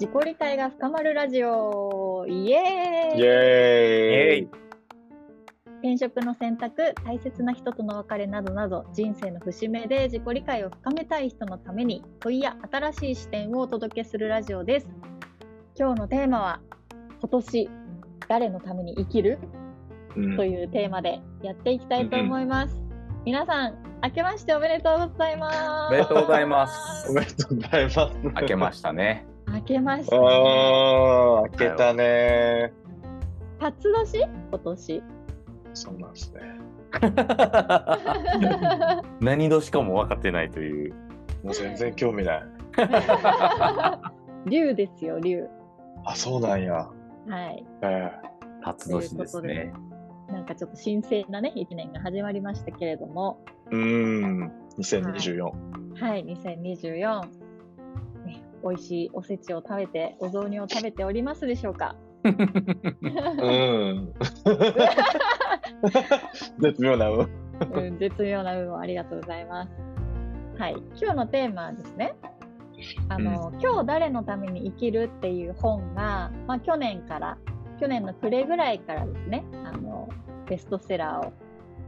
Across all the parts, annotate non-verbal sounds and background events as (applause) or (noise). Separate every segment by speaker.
Speaker 1: 自己理解が深まるラジオイエーイ
Speaker 2: イエーイ
Speaker 1: 転職の選択、大切な人との別れなどなど人生の節目で自己理解を深めたい人のために問いや新しい視点をお届けするラジオです。今日のテーマは今年誰のために生きる？
Speaker 2: うん
Speaker 1: というテーマでやっていきたいと思います。皆さん、明けましておめでとうございます。
Speaker 3: おめでとうございます
Speaker 2: お。めでとうございます。
Speaker 3: 明けましたね。
Speaker 1: 明けました、
Speaker 2: あ
Speaker 1: ね。
Speaker 2: あ、開けたね
Speaker 1: 初年今年？
Speaker 2: そうなんですね。(laughs)
Speaker 3: 何年かも分かってないという。
Speaker 2: もう全然興味ない。(laughs)
Speaker 1: 竜ですよ、竜。
Speaker 2: あ、そうなんや。
Speaker 1: はい。
Speaker 2: え
Speaker 3: 初年ですね。
Speaker 1: なんかちょっと神聖なね、一年が始まりましたけれども、
Speaker 2: えうーん、2024。
Speaker 1: はい、2024、ね、美味しいおせちを食べて、お雑煮を食べておりますでしょうか？
Speaker 2: うん。(laughs) 絶妙な運。
Speaker 1: うん、絶妙な運をありがとうございます。はい、今日のテーマはですね、あの、今日誰のために生きるっていう本が、まあ、去年から、去年の暮れぐらいからですね、あの、ベストセラーを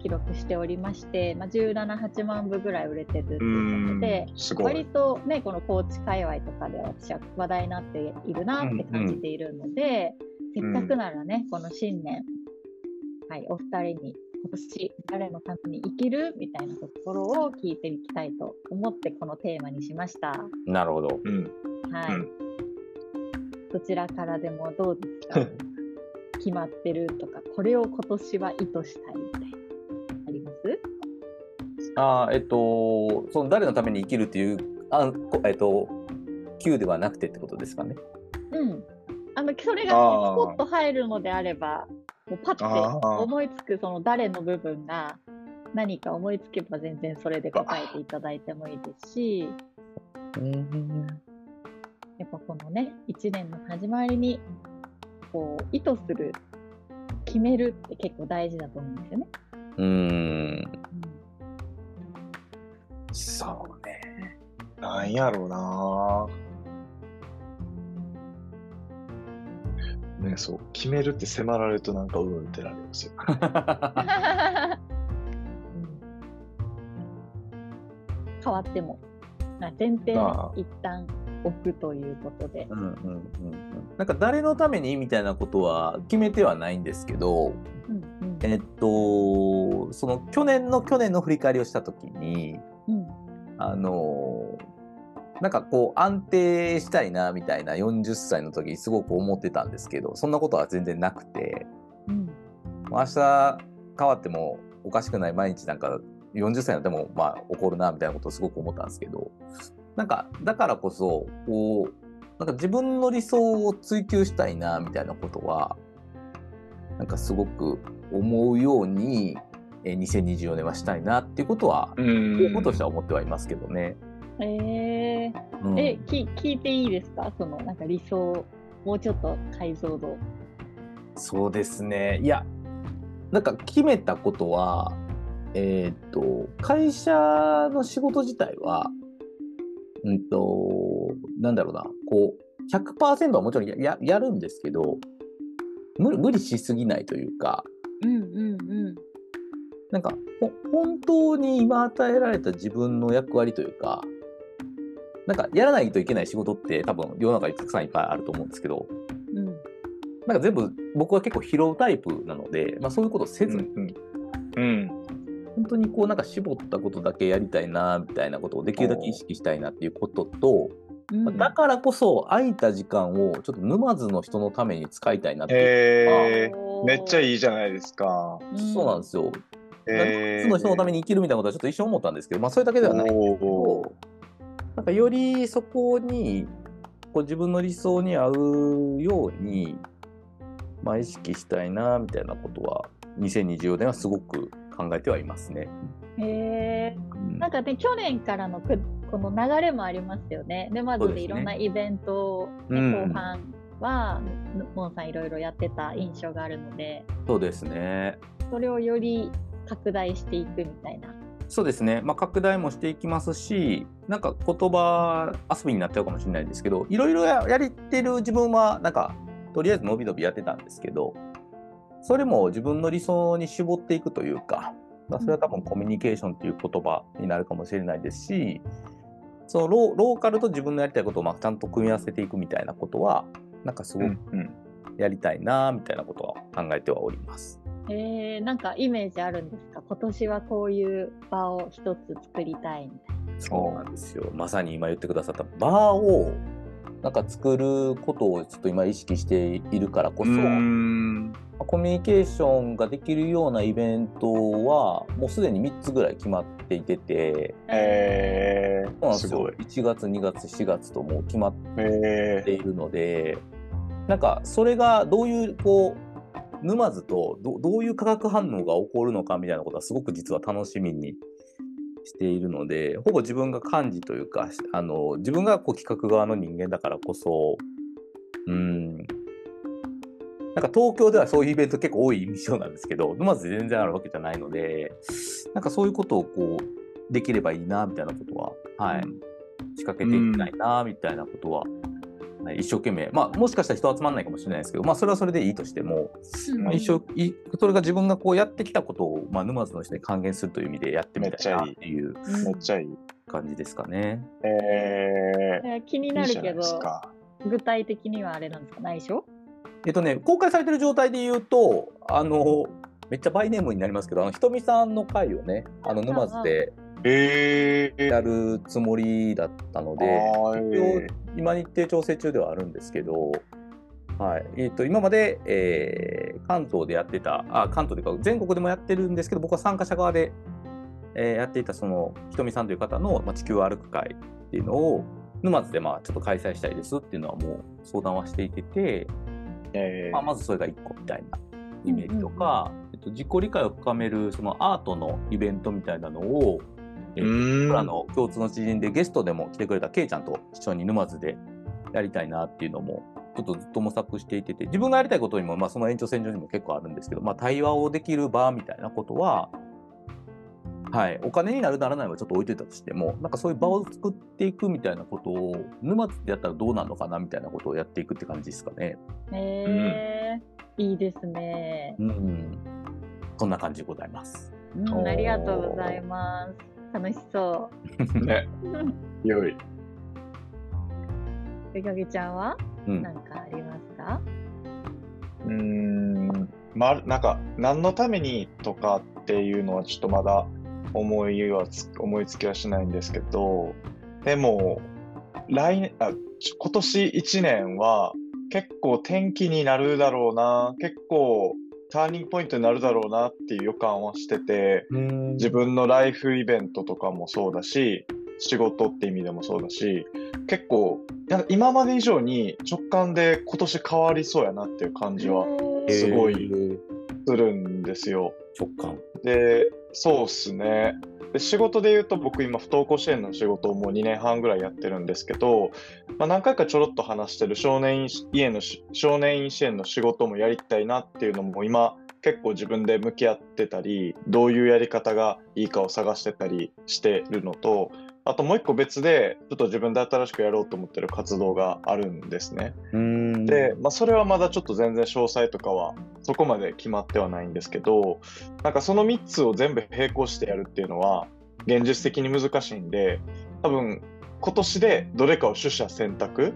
Speaker 1: 記録しておりまして、まあ、17、8万部ぐらい売れてるっていうことで、割
Speaker 2: い。
Speaker 1: とね、この高知界隈とかで私は話題になっているなって感じているので、せっかくならね、この新年、はい、お二人に今年誰のために生きるみたいなところを聞いていきたいと思ってこのテーマにしました。
Speaker 3: なるほど。
Speaker 2: うん。
Speaker 1: はい。
Speaker 2: うん
Speaker 1: どちらからでもどうですか？(laughs) 決まってるとか、これを今年は意図したいあ
Speaker 3: ーえっと、その誰のために生きるっていう、あこえっと、Q ではなくてってことですかね。
Speaker 1: うん。あの、それがスポッと入るのであれば、もうパッて思いつくその誰の部分が何か思いつけば全然それで答えていただいてもいいですし、やっぱこのね、一年の始まりに、こう、意図する、決めるって結構大事だと思うんですよね。
Speaker 3: うーん。
Speaker 1: うん
Speaker 3: そうね。
Speaker 2: なんやろうなね、そう、決めるって迫られるとなんかうんってなりますよ。(laughs)
Speaker 1: 変わっても、まあ、前提
Speaker 2: まあ
Speaker 1: 一旦置くということで。
Speaker 3: うんうんうんうん。なんか誰のためにみたいなことは決めてはないんですけど、
Speaker 1: うんうん
Speaker 3: えっと、その去年の去年の振り返りをしたときに、
Speaker 1: うん
Speaker 3: あのなんかこう安定したいなみたいな40歳の時すごく思ってたんですけどそんなことは全然なくて。
Speaker 1: うん。
Speaker 3: 明日変わってもおかしくない毎日なんか40歳になってもまあ起こるなみたいなことをすごく思ったんですけどなんかだからこそこうなんか自分の理想を追求したいなみたいなことはなんかすごく思うようにえー2024年はしたいなっていうことは
Speaker 2: うん。
Speaker 3: 候補としては思ってはいますけどね。
Speaker 1: えー。
Speaker 3: うん。
Speaker 1: えき聞いていいですか？そのなんか理想もうちょっと解像度。
Speaker 3: そうですね。いや、なんか決めたことは、えーっと、会社の仕事自体は、うんと、なんだろうな、こう、100%はもちろんやややるんですけど無理、無理しすぎないというか、
Speaker 1: うんうんうん
Speaker 3: なんか、ほ本当に今与えられた自分の役割というか、なんかやらないといけない仕事って多分世の中にたくさんいっぱいあると思うんですけど、
Speaker 1: うん
Speaker 3: なんか全部僕は結構拾うタイプなので、まあそういうことをせずに、
Speaker 2: うんうん。
Speaker 3: 本当にこうなんか絞ったことだけやりたいなみたいなことをできるだけ意識したいなっていうことと、
Speaker 1: うん
Speaker 3: まあだからこそ空いた時間をちょっと沼津の人のために使いたいなっていう、
Speaker 2: へえ
Speaker 1: おー
Speaker 2: めっちゃいいじゃないですか。
Speaker 3: そうなんですよ。
Speaker 2: へ
Speaker 3: 沼津の人のために生きるみたいなことはちょっと一瞬思ったんですけど、まあそれだけではないんですけど、なんかよりそこにこう自分の理想に合うように、まあ、意識したいなみたいなことは2024年はすごく考えてはいますね。
Speaker 1: へえ
Speaker 3: うん。
Speaker 1: なんかね去年からのくこの流れもありますよね。でまず
Speaker 3: で
Speaker 1: いろんなイベントを、ね
Speaker 3: うん
Speaker 1: 後半はモンさんいろいろやってた印象があるので。
Speaker 3: そうですね。
Speaker 1: それをより拡大していくみたいな。
Speaker 3: そうですね、まあ、拡大もしていきますし、なんか言葉遊びになっちゃうかもしれないですけど、いろいろややりてる自分は、なんか、とりあえず伸び伸びやってたんですけど、それも自分の理想に絞っていくというか、まあ、それは多分コミュニケーションという言葉になるかもしれないですし、そのロローカルと自分のやりたいことをまあちゃんと組み合わせていくみたいなことは、なんかすごく
Speaker 2: うん。
Speaker 3: やりたいなみたいなことは考えてはおります。
Speaker 1: えー、なんかイメージあるんですか？今年はこういう場を一つ作りたいみたいな。
Speaker 3: そうなんですよ。まさに今言ってくださった。バーをなんか作ることをちょっと今意識しているからこそ、
Speaker 2: うん。
Speaker 3: コミュニケーションができるようなイベントはもうすでに3つぐらい決まっていてて、
Speaker 2: え
Speaker 3: そうなんですすよ
Speaker 2: ごい。
Speaker 3: 1月、2月、4月ともう決まっ
Speaker 2: え
Speaker 3: ているので、なんかそれがどういうこう沼津とどどういう化学反応が起こるのかみたいなことはすごく実は楽しみにしているのでほぼ自分が幹事というかあの自分がこう企画側の人間だからこそうん。なんか東京ではそういうイベント結構多い印象なんですけど沼津で全然あるわけじゃないのでなんかそういうことをこうできればいいなみたいなことは、はい、仕掛けていきたいなみたいなことは、はい一生懸命、まあ、もしかしたら人集まらないかもしれないですけど、まあ、それはそれでいいとしても、まあ、一生いそれが自分がこうやってきたことを、まあ、沼津の人に還元するという意味でやってみたいなっていう。感じですかね。
Speaker 2: え
Speaker 1: えー気に
Speaker 2: ー、
Speaker 1: ないるけど、
Speaker 2: か。
Speaker 1: 具体的にはあれなんですか？内緒？
Speaker 3: えっとね、公開されてる状態で言うと、あの、めっちゃバイネームになりますけど、あの、ひとみさんの回をね、あの、沼津で
Speaker 2: えー、
Speaker 3: やるつもりだったので、
Speaker 2: あーえ
Speaker 3: 今日程調整中ではあるんですけど、はい。えー、と今まで、えー関東でやってたあ関東というか全国でもやってるんですけど僕は参加者側で、えーやっていたそのひとみさんという方の、まあ、地球を歩く会っていうのを沼津でまあちょっと開催したいですっていうのはもう相談はしていてて、
Speaker 2: ーえー。
Speaker 3: まあ、まずそれが1個みたいなイメージとか、えっと、自己理解を深めるそのアートのイベントみたいなのを、えー
Speaker 2: うーん
Speaker 3: 僕らの共通の知人でゲストでも来てくれたケイちゃんと一緒に沼津でやりたいなっていうのもちょっとずっと模索していてて自分がやりたいことにも、まあ、その延長線上にも結構あるんですけど、まあ、対話をできる場みたいなことは、はい、お金になるならないはちょっと置いといたとしてもなんかそういう場を作っていくみたいなことを沼津でやったらどうなるのかなみたいなことをやっていくって感じですかね。
Speaker 1: えーいいですね、
Speaker 3: うん、そんな感じでございます。
Speaker 1: うん。ありがとうございます。楽しそ
Speaker 2: ね、
Speaker 1: う。
Speaker 2: 良い。
Speaker 1: えかげちゃんは？
Speaker 3: うん。
Speaker 1: 何かありますか？
Speaker 2: うーん、まあ、なんか、何のためにとかっていうのはちょっとまだ思いはつ、思いつきはしないんですけど、でも、来年、あ、ち今年1年は結構転機になるだろうな、結構ターニングポイントになるだろうなっていう予感はしてて、自分のライフイベントとかもそうだし、仕事って意味でもそうだし、結構、なんか今まで以上に直感で今年変わりそうやなっていう感じは
Speaker 1: えー
Speaker 2: すごい
Speaker 3: えー
Speaker 2: するんですよ。
Speaker 3: 直感。
Speaker 2: で、そうっすね。で仕事で言うと僕今不登校支援の仕事をもう2年半ぐらいやってるんですけど、まあ、何回かちょろっと話してる少年院の少年院支援の仕事もやりたいなっていうのも今結構自分で向き合ってたりどういうやり方がいいかを探してたりしてるのとあともう一個別でちょっと自分で新しくやろうと思ってる活動があるんですね。
Speaker 3: うん
Speaker 2: で、まあ、それはまだちょっと全然詳細とかはそこまで決まってはないんですけどなんかその3つを全部並行してやるっていうのは現実的に難しいんで多分今年でどれかを取捨選択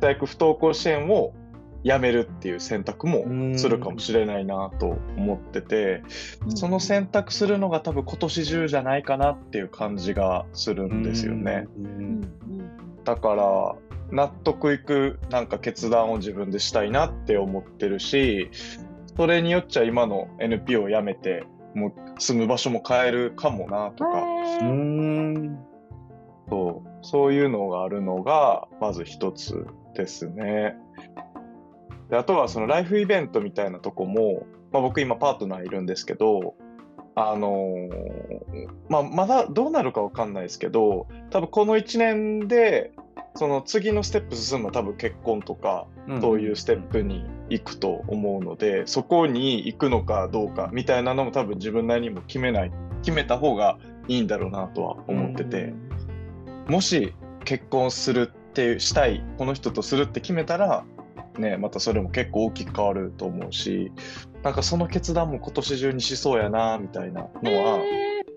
Speaker 2: 大学不登校支援をやめるっていう選択もするかもしれないなと思っててその選択するのが多分今年中じゃないかなっていう感じがするんですよね。だから納得いくなんか決断を自分でしたいなって思ってるしそれによっちゃ今の NPO を辞めてもう住む場所も変えるかもなとか、そう。そういうのがあるのがまず一つですね。であとはそのライフイベントみたいなとこも、まあ、僕今パートナーいるんですけどあのーまあ、まだどうなるかわかんないですけど多分この1年でその次のステップ進むのは多分結婚とかそういうステップに行くと思うので、そこに行くのかどうかみたいなのも多分自分なりにも決めない決めた方がいいんだろうなとは思ってて、もし結婚するってしたいこの人とするって決めたらねまたそれも結構大きく変わると思うしなんかその決断も今年中にしそうやなみたいなのは、
Speaker 1: えー、ニ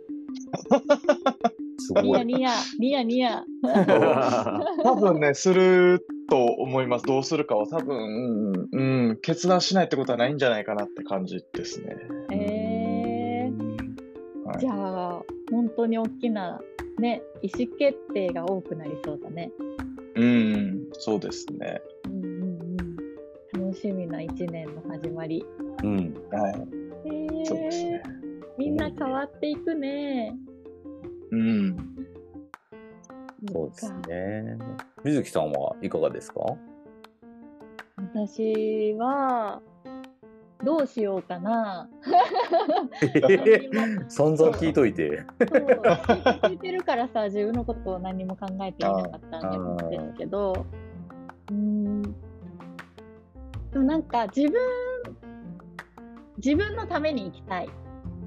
Speaker 3: すごい。
Speaker 1: ヤニヤ、ニヤニヤ。(laughs)
Speaker 2: 多分ねすると思いますどうするかは多分、うんうん、決断しないってことはないんじゃないかなって感じですね。
Speaker 1: えー、
Speaker 2: はい
Speaker 1: じゃあ、本当に大きな、ね、意思決定が多くなりそうだね。
Speaker 2: うん、そうですね。
Speaker 1: 楽しみな一年の始まり。
Speaker 3: うん。
Speaker 2: はい、
Speaker 1: えー、
Speaker 2: そうですね。
Speaker 1: みんな変わっていくね。
Speaker 2: うん。
Speaker 3: そうですね。水木さんはいかがですか？
Speaker 1: 私は、どうしようかな。(laughs)
Speaker 3: 散々聞いといて。
Speaker 1: 聞いてるからさ自分のことを何も考えていなかったんですけど (laughs) うーんでもなんか自分自分のために生きたい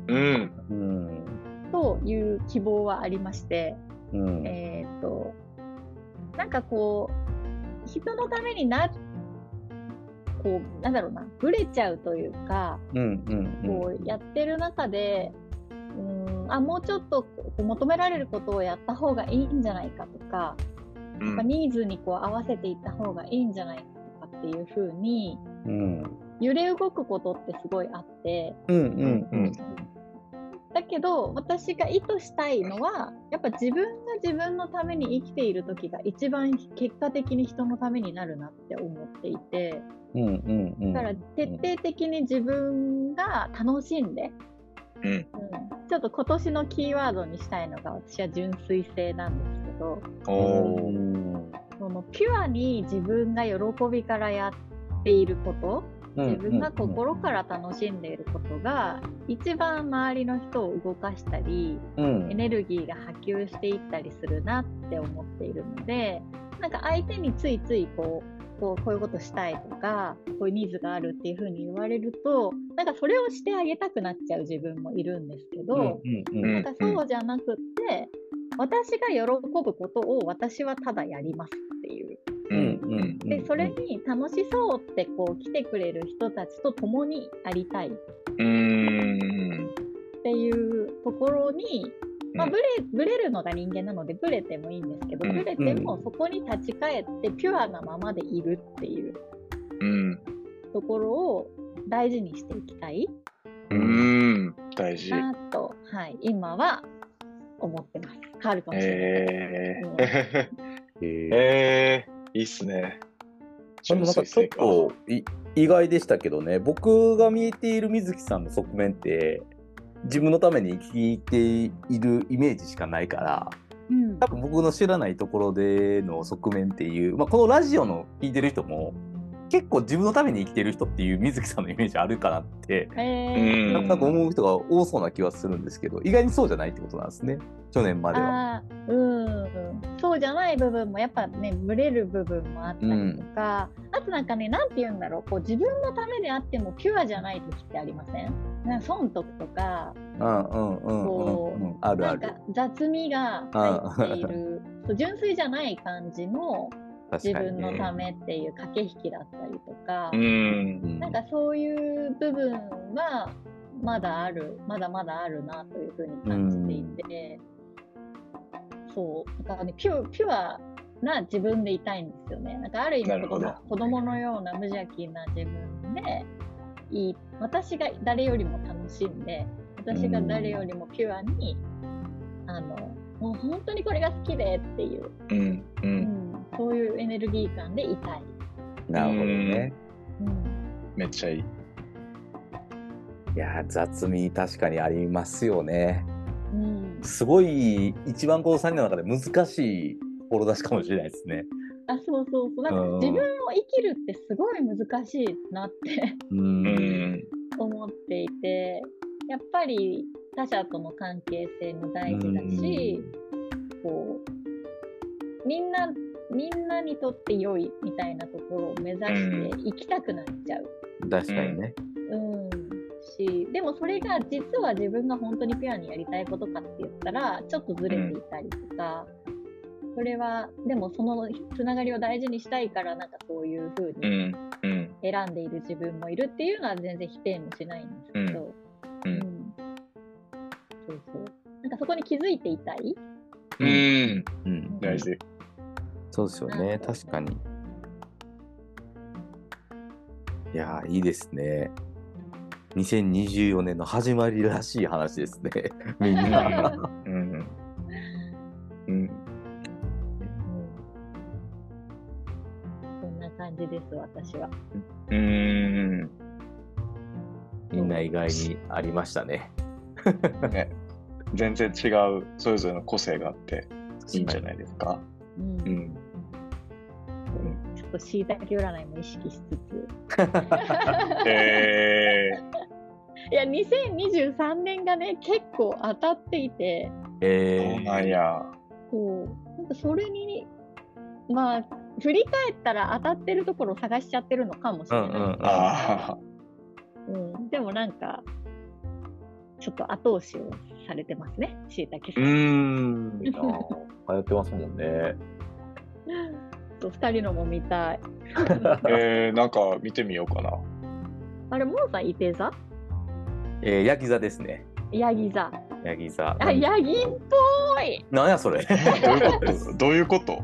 Speaker 2: うん。
Speaker 3: うん。
Speaker 1: という希望はありまして
Speaker 3: うん。
Speaker 1: えっ、となんかこう人のためになこうなんだろうなブレちゃうというか
Speaker 3: うん。うん。
Speaker 1: こうやってる中で、うーんあもうちょっとこう求められることをやった方がいいんじゃないかとか、
Speaker 2: うん
Speaker 1: まあニーズにこう合わせていった方がいいんじゃないかっていう風に
Speaker 3: うん。
Speaker 1: 揺れ動くことってすごいあって
Speaker 3: うん。うん。うん。
Speaker 1: だけど私が意図したいのはやっぱ自分が自分のために生きている時が一番結果的に人のためになるなって思っていて
Speaker 3: うん。うん。うん。
Speaker 1: だから徹底的に自分が楽しんで
Speaker 2: うん。
Speaker 1: うんちょっと今年のキーワードにしたいのが私は純粋性なんですけどそのピュアに自分が喜びからやっていること自分が心から楽しんでいることが一番周りの人を動かしたり
Speaker 3: うん。
Speaker 1: エネルギーが波及していったりするなって思っているのでなんか相手についついこうこうこういうことしたいとかこういうニーズがあるっていうふうに言われるとなんかそれをしてあげたくなっちゃう自分もいるんですけど、
Speaker 3: うんうん
Speaker 2: うん。
Speaker 1: なんかそうじゃなくって、私が喜ぶことを私はただやりますっていう。
Speaker 2: うん。うん。
Speaker 1: で、それに楽しそうってこう来てくれる人たちと共にありたいっ
Speaker 2: うん。
Speaker 1: ていうところに、まあ、
Speaker 2: うん
Speaker 1: ブレブレるのが人間なのでブレてもいいんですけど、
Speaker 2: うん
Speaker 1: ブレてもそこに立ち返ってピュアなままでいるっていう
Speaker 2: うん。
Speaker 1: ところを大事にしていきたい
Speaker 2: うん。大事。
Speaker 1: なと、はい、今は思ってます。変わるかもしれない。
Speaker 2: え
Speaker 1: うん
Speaker 2: ー、
Speaker 3: えー
Speaker 2: えー、いいっすね。
Speaker 3: でもなんかちょっとい意外でしたけどね、僕が見えている水木さんの側面って、自分のために生きているイメージしかないから、
Speaker 1: うん
Speaker 3: 多分僕の知らないところでの側面っていう、まあ、このラジオの聞いてる人も、結構自分のために生きてる人っていう水木さんのイメージあるかなって、
Speaker 1: え
Speaker 2: うん
Speaker 3: なんとなく思う人が多そうな気はするんですけど、意外にそうじゃないってことなんですね、去年までは。
Speaker 1: うん。そうじゃない部分もやっぱねブレる部分もあったりとか、あとなんかねなんて言うんだろう。こう自分のためであってもピュアじゃない時ってありません？なんか損得とか。
Speaker 3: うんうんうんうんうん、あるある。
Speaker 1: なんか。雑味が入っている。そう純粋じゃない感じの自分のた
Speaker 3: ね。
Speaker 1: めっていう駆け引きだったりとか、
Speaker 2: うん。
Speaker 3: うん
Speaker 1: なんかそういう部分はまだある、まだまだあるなというふうに感じていて、そう、だからね、ピュピュアな自分でいたいんですよね。なんかある意味子供子供のような無邪気な自分でいい、私が誰よりも楽しんで、私が誰よりもピュアに、あの、もう本当にこれが好きでっていう、
Speaker 2: うん。う。
Speaker 1: うんん、そういうエネルギー感でいたい。
Speaker 3: なるほどね。
Speaker 1: うん
Speaker 2: めっちゃいい。
Speaker 3: いやー雑味確かにありますよね。
Speaker 1: うん
Speaker 3: すごい一番この3人の中で難しい志かもしれないですね。
Speaker 1: あそうそうそうなんか
Speaker 3: うん
Speaker 1: 自分を生きるってすごい難しいなって
Speaker 3: う。
Speaker 2: うんん。
Speaker 1: 思っていてやっぱり他者との関係性も大事だし、こうみんなみんなにとって良いみたいなところを目指して生きたくなっちゃう、
Speaker 3: 確かにね。
Speaker 1: うん、しでもそれが実は自分が本当にピュアにやりたいことかって言ったらちょっとずれていたりとか、それはでもそのつながりを大事にしたいからなんかそういう風
Speaker 2: う
Speaker 1: に
Speaker 2: ん。うん。
Speaker 1: 選んでいる自分もいるっていうのは全然否定もしないんですけど、
Speaker 2: う
Speaker 1: うんんそうそうなんかそこに気づいていたい、
Speaker 2: うん。
Speaker 3: うん、
Speaker 2: 大事。
Speaker 3: そうですよね、確かに。いやー、いいですね。2024年の始まりらしい話ですね。(laughs) みんな。
Speaker 2: うん。うん。
Speaker 1: そんな感じです私は。
Speaker 2: うん。
Speaker 3: みんな意外にありましたね。
Speaker 2: ね。全然違う、それぞれの個性があって、いいんじゃないですか。
Speaker 1: うん
Speaker 2: うん。
Speaker 1: っとしいたけ占いも意識しつつ。
Speaker 2: え (laughs)
Speaker 1: いや、2023年がね、結構当たっていて、
Speaker 2: ー、
Speaker 3: え
Speaker 2: そうなんや。
Speaker 1: そう、なんかそれに、まあ、振り返ったら当たってるところを探しちゃってるのかもしれない。
Speaker 3: うんうん
Speaker 2: ああ。
Speaker 1: うんでもなんか、ちょっと後押しをされてますね、しいたけさ。
Speaker 2: うんん。
Speaker 3: いいなぁ流行ってますもんね。
Speaker 1: そう二人のも見たい。(laughs)
Speaker 2: えー、なんか見てみようかな。
Speaker 1: あれ、モンさん、いて座？
Speaker 3: えー、ヤギ座ですね。
Speaker 1: ヤギ座。
Speaker 3: ヤギ座。
Speaker 1: あ、ヤギっぽい
Speaker 3: なんやそれ。
Speaker 2: どういうこと？どういうこと？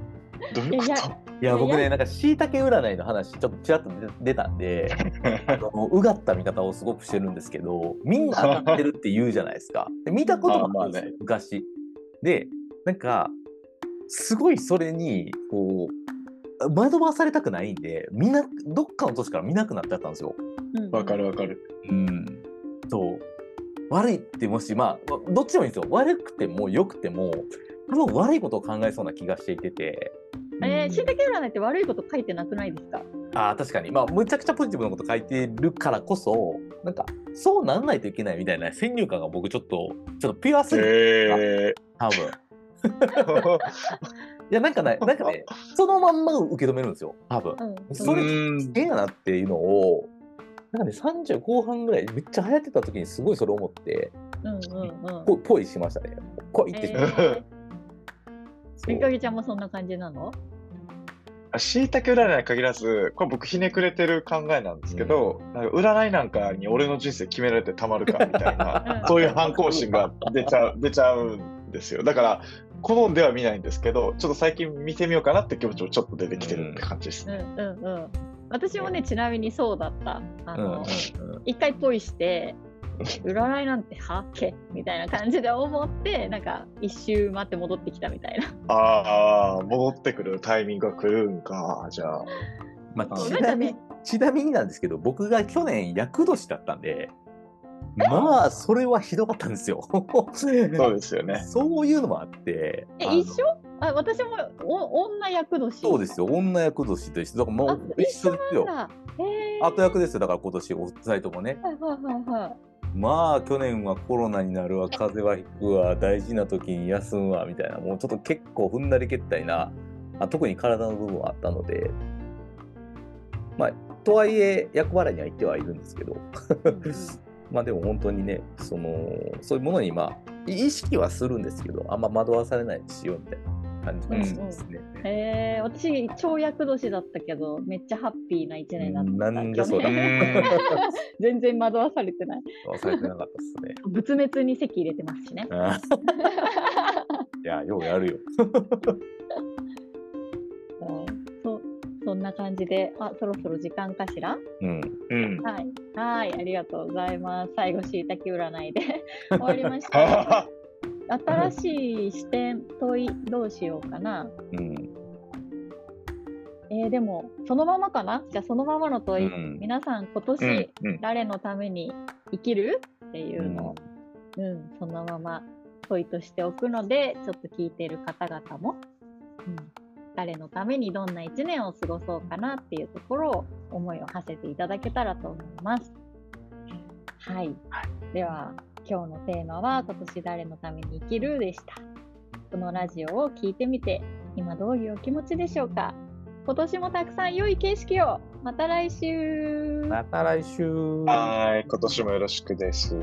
Speaker 2: どういうこ
Speaker 1: いや
Speaker 2: と
Speaker 3: いや、僕ね、なんか、しいたけ占いの話、ちょっとちらっと出出たんで、(laughs) あのうがった見方をすごくしてるんですけど、みんな当たってるって言うじゃないですか。で見たこともあるんですよ、
Speaker 2: あまあね
Speaker 3: 昔。で、なんか、すごいそれに、こう、惑わされたくないんで、みんな、どっかの年から見なくなっちゃったんですよ。
Speaker 1: うん
Speaker 2: わかるわかる。
Speaker 3: うん。そう。悪いってもし、まあ、どっちでもいいんですよ。悪くても良くても、多分悪いことを考えそうな気がしていてて。
Speaker 1: えー、しいたけ占いって悪いこと書いてなくないですか？
Speaker 3: ああ、確かに。まあ、むちゃくちゃポジティブなこと書いてるからこそ、なんか、そうなんないといけないみたいな先入観が僕ちょっと、ちょっとピュアすぎて、
Speaker 2: え
Speaker 3: 多分。(laughs) や、なんかね、(laughs) なんかね、そのまんま受け止めるんですよ、多分。
Speaker 1: うん。
Speaker 3: それ
Speaker 2: うん
Speaker 3: 変やなっていうのを、なんかね、30後半ぐらい、めっちゃ流行ってた時にすごいそれ思って、
Speaker 1: うんうんうん。
Speaker 3: ぽぽいしましたね。ぽいってしました。
Speaker 1: みかげちゃんもそんな感じなの？
Speaker 2: しいたけ占いに限らず、これ僕ひねくれてる考えなんですけど、なんか占いなんかに俺の人生決められてたまるかみたいな、(laughs)
Speaker 1: うん
Speaker 2: そういう反抗心が出ちゃう、出ちゃうんですよ。だから、好んでは見ないんですけど、ちょっと最近見てみようかなって気持ちもちょっと出てきてるって感じです
Speaker 1: うん
Speaker 2: ね。
Speaker 1: うんうん。私もね、ちなみにそうだった。あ
Speaker 3: うんうん
Speaker 1: の、
Speaker 3: うん
Speaker 1: 一回ポイして、占いなんてはっけみたいな感じで思って、なんか一周待って戻ってきたみたいな。
Speaker 2: ああ、戻ってくるタイミングが来るんか、じゃあ。
Speaker 3: まあ、
Speaker 2: そう
Speaker 3: ちなみに、ちなみになんですけど、僕が去年厄年だったんで、まあ、それはひどかったんですよ。(laughs)
Speaker 2: そうですよね。
Speaker 3: そういうのもあって。
Speaker 1: え、一緒？あ私もお女役年。
Speaker 3: そうですよ。女役年と一緒。だからも
Speaker 1: あ
Speaker 3: う、一緒ですよ。後役ですよ。だから今年、お二人ともね。
Speaker 1: はいはいはいはい。
Speaker 3: まあ、去年はコロナになるわ、風邪はひくわ、大事な時に休むわ、みたいな、もうちょっと結構踏んだり蹴ったりな、あ特に体の部分はあったので、まあ、とはいえ、役払いには行ってはいるんですけど、まあでも本当にね、その、そういうものに、まあ、意識はするんですけど、あんま惑わされないようにしようみたいな感じがしますね。
Speaker 1: へえ私、超役年だったけど、めっちゃハッピーな一年だった。
Speaker 3: なんでそうだ (laughs)
Speaker 1: 全然惑わされてない。
Speaker 3: 忘れてなかったですね。
Speaker 1: 仏滅に席入れてますしね。(laughs)
Speaker 3: いや、ようやるよ。
Speaker 1: そんな感じで、あ、そろそろ時間かしら？
Speaker 3: うん。
Speaker 2: うん。
Speaker 1: はい。はい、ありがとうございます。最後、しいたけ占いで (laughs) 終わりました。新しい視点、問い、どうしようかな。
Speaker 3: うん。
Speaker 1: えーでも、そのままかな？じゃあ、そのままの問い。
Speaker 3: うん
Speaker 1: 皆さん、今年、
Speaker 2: うんうん
Speaker 1: 誰のために生きる？っていうのを、うん、そのまま問いとしておくので、ちょっと聞いている方々も、うん、誰のためにどんな1年を過ごそうかなっていうところを思いを馳せていただけたらと思います。はい。では、今日のテーマは、今年誰のために生きるでした。このラジオを聞いてみて、今どういうお気持ちでしょうか今年もたくさん良い景色をまた来週。
Speaker 3: また来週。
Speaker 2: はい、今年もよろしくです。